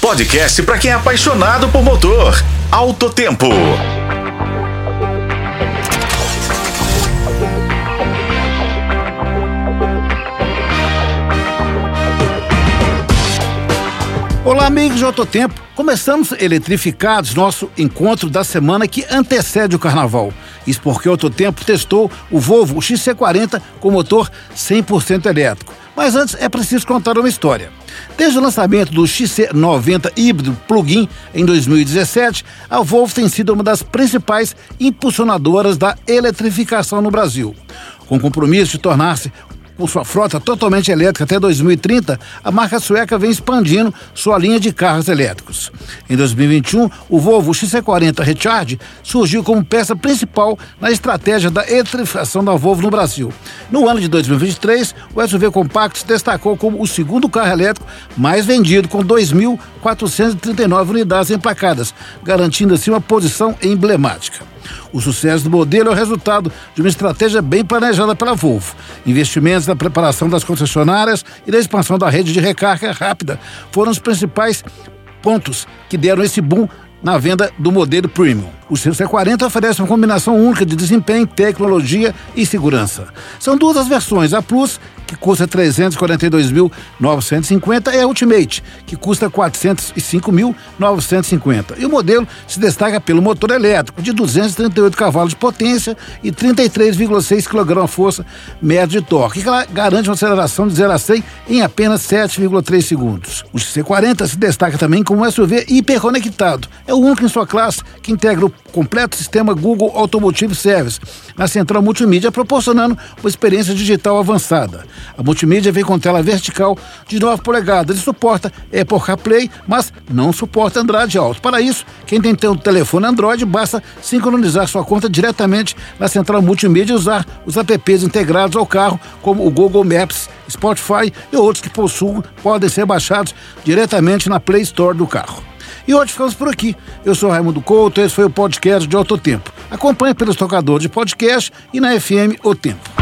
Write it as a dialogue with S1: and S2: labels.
S1: podcast para quem é apaixonado por motor. Alto Tempo.
S2: Olá, amigos de Autotempo. Começamos eletrificados nosso encontro da semana que antecede o carnaval. Isso porque o Autotempo testou o Volvo XC40 com motor 100% elétrico. Mas antes é preciso contar uma história. Desde o lançamento do XC90 híbrido plug-in em 2017, a Volvo tem sido uma das principais impulsionadoras da eletrificação no Brasil. Com o compromisso de tornar-se com sua frota totalmente elétrica até 2030, a marca sueca vem expandindo sua linha de carros elétricos. Em 2021, o Volvo XC40 Recharge surgiu como peça principal na estratégia da eletrificação da Volvo no Brasil. No ano de 2023, o SUV compacto se destacou como o segundo carro elétrico mais vendido, com 2.439 unidades emplacadas, garantindo assim uma posição emblemática. O sucesso do modelo é o resultado de uma estratégia bem planejada pela Volvo. Investimentos na preparação das concessionárias e na expansão da rede de recarga rápida foram os principais pontos que deram esse boom na venda do modelo Premium. O C40 oferece uma combinação única de desempenho, tecnologia e segurança. São duas as versões, a Plus que custa 342.950, é a Ultimate, que custa 405.950. E o modelo se destaca pelo motor elétrico de 238 cavalos de potência e 33,6 kgf médio de torque, que garante uma aceleração de 0 a 100 em apenas 7,3 segundos. O XC40 se destaca também como um SUV hiperconectado. É o único em sua classe que integra o completo sistema Google Automotive Service na central multimídia, proporcionando uma experiência digital avançada. A multimídia vem com tela vertical de 9 polegadas e suporta Apple CarPlay, mas não suporta Android Auto. Para isso, quem tem um telefone Android basta sincronizar sua conta diretamente na central multimídia e usar os apps integrados ao carro, como o Google Maps, Spotify e outros que possuem podem ser baixados diretamente na Play Store do carro. E hoje ficamos por aqui. Eu sou Raimundo Couto, esse foi o podcast de Autotempo. Acompanhe pelos tocadores de podcast e na FM O Tempo.